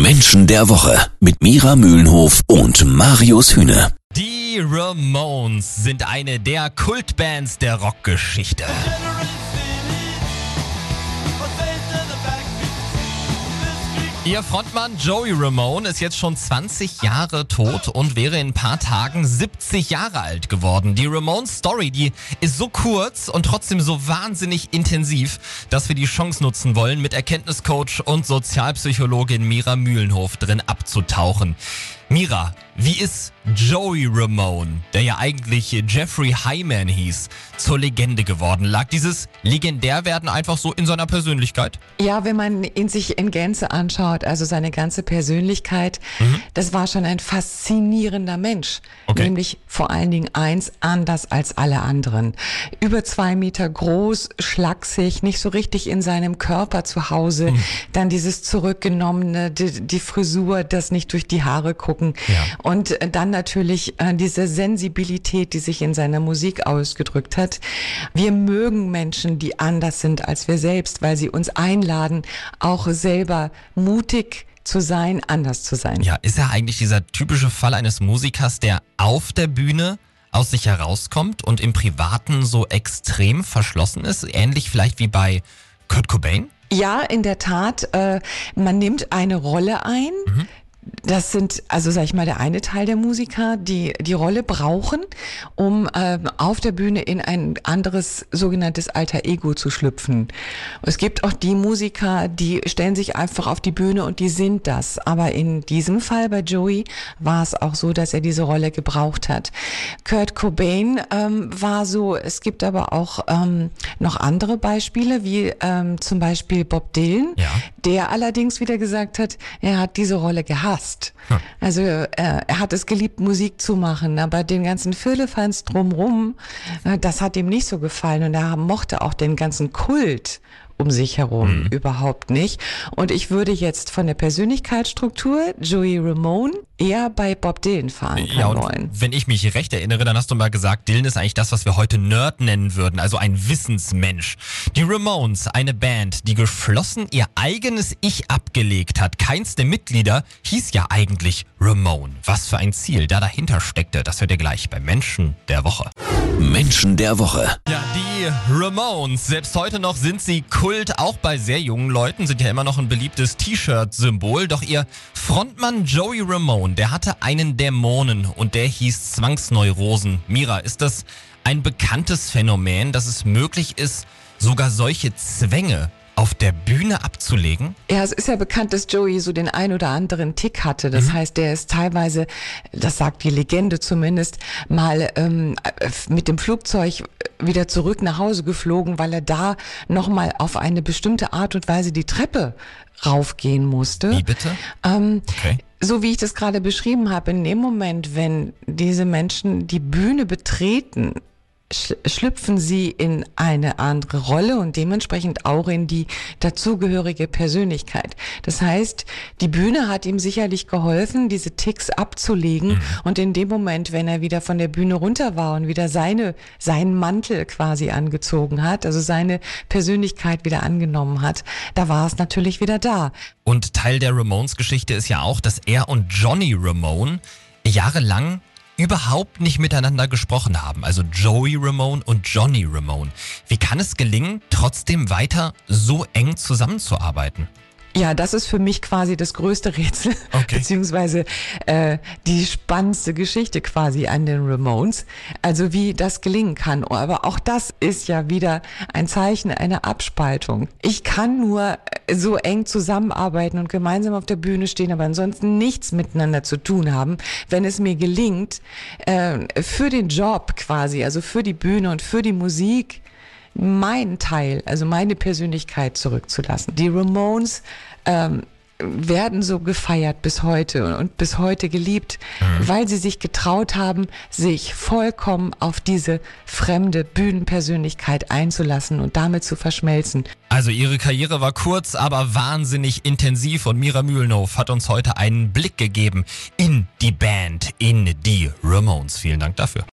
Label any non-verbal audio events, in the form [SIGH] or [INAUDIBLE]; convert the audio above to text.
Menschen der Woche mit Mira Mühlenhof und Marius Hühne. Die Ramones sind eine der Kultbands der Rockgeschichte. Ihr Frontmann Joey Ramone ist jetzt schon 20 Jahre tot und wäre in ein paar Tagen 70 Jahre alt geworden. Die Ramones Story, die ist so kurz und trotzdem so wahnsinnig intensiv, dass wir die Chance nutzen wollen, mit Erkenntniscoach und Sozialpsychologin Mira Mühlenhof drin abzutauchen. Mira, wie ist Joey Ramone, der ja eigentlich Jeffrey Hyman hieß, zur Legende geworden? Lag dieses Legendärwerden einfach so in seiner Persönlichkeit? Ja, wenn man ihn sich in Gänze anschaut, also seine ganze Persönlichkeit, mhm. das war schon ein faszinierender Mensch. Okay. Nämlich vor allen Dingen eins, anders als alle anderen. Über zwei Meter groß, schlaksig, nicht so richtig in seinem Körper zu Hause. Mhm. Dann dieses zurückgenommene, die, die Frisur, das nicht durch die Haare gucken gucken. Ja. Und dann natürlich äh, diese Sensibilität, die sich in seiner Musik ausgedrückt hat. Wir mögen Menschen, die anders sind als wir selbst, weil sie uns einladen, auch selber mutig zu sein, anders zu sein. Ja, ist er eigentlich dieser typische Fall eines Musikers, der auf der Bühne aus sich herauskommt und im Privaten so extrem verschlossen ist? Ähnlich vielleicht wie bei Kurt Cobain? Ja, in der Tat. Äh, man nimmt eine Rolle ein, mhm das sind, also sag ich mal, der eine Teil der Musiker, die die Rolle brauchen, um äh, auf der Bühne in ein anderes sogenanntes Alter Ego zu schlüpfen. Es gibt auch die Musiker, die stellen sich einfach auf die Bühne und die sind das. Aber in diesem Fall bei Joey war es auch so, dass er diese Rolle gebraucht hat. Kurt Cobain ähm, war so, es gibt aber auch ähm, noch andere Beispiele, wie ähm, zum Beispiel Bob Dylan, ja. Der allerdings wieder gesagt hat, er hat diese Rolle gehasst. Hm. Also äh, er hat es geliebt, Musik zu machen, aber den ganzen Firlefanz drumrum, äh, das hat ihm nicht so gefallen und er mochte auch den ganzen Kult um sich herum mhm. überhaupt nicht. Und ich würde jetzt von der Persönlichkeitsstruktur Joey Ramone eher bei Bob Dylan fahren ja, und wollen. Wenn ich mich recht erinnere, dann hast du mal gesagt, Dylan ist eigentlich das, was wir heute Nerd nennen würden, also ein Wissensmensch. Die Ramones, eine Band, die geschlossen ihr eigenes Ich abgelegt hat. Keins der Mitglieder hieß ja eigentlich Ramone. Was für ein Ziel da dahinter steckte, das hört ihr gleich bei Menschen der Woche. Menschen der Woche. Ja, die Ramones, selbst heute noch sind sie Kult, auch bei sehr jungen Leuten, sind ja immer noch ein beliebtes T-Shirt-Symbol. Doch ihr Frontmann Joey Ramone, der hatte einen Dämonen und der hieß Zwangsneurosen. Mira, ist das ein bekanntes Phänomen, dass es möglich ist, sogar solche Zwänge auf der Bühne abzulegen? Ja, es ist ja bekannt, dass Joey so den ein oder anderen Tick hatte. Das mhm. heißt, der ist teilweise, das sagt die Legende zumindest, mal ähm, mit dem Flugzeug wieder zurück nach Hause geflogen, weil er da nochmal auf eine bestimmte Art und Weise die Treppe raufgehen musste. Wie bitte? Ähm, okay so wie ich das gerade beschrieben habe, in dem Moment, wenn diese Menschen die Bühne betreten, schlüpfen sie in eine andere Rolle und dementsprechend auch in die dazugehörige Persönlichkeit. Das heißt, die Bühne hat ihm sicherlich geholfen, diese Ticks abzulegen mhm. und in dem Moment, wenn er wieder von der Bühne runter war und wieder seine, seinen Mantel quasi angezogen hat, also seine Persönlichkeit wieder angenommen hat, da war es natürlich wieder da. Und Teil der Ramones Geschichte ist ja auch, dass er und Johnny Ramone jahrelang überhaupt nicht miteinander gesprochen haben, also Joey Ramone und Johnny Ramone. Wie kann es gelingen, trotzdem weiter so eng zusammenzuarbeiten? Ja, das ist für mich quasi das größte Rätsel, [LAUGHS] okay. beziehungsweise äh, die spannendste Geschichte quasi an den Ramones. Also wie das gelingen kann. Aber auch das ist ja wieder ein Zeichen einer Abspaltung. Ich kann nur so eng zusammenarbeiten und gemeinsam auf der Bühne stehen, aber ansonsten nichts miteinander zu tun haben, wenn es mir gelingt, äh, für den Job quasi, also für die Bühne und für die Musik, meinen Teil, also meine Persönlichkeit zurückzulassen. Die Ramones ähm, werden so gefeiert bis heute und bis heute geliebt, mhm. weil sie sich getraut haben, sich vollkommen auf diese fremde Bühnenpersönlichkeit einzulassen und damit zu verschmelzen. Also ihre Karriere war kurz, aber wahnsinnig intensiv und Mira Mühlenhof hat uns heute einen Blick gegeben in die Band, in die Ramones. Vielen Dank dafür.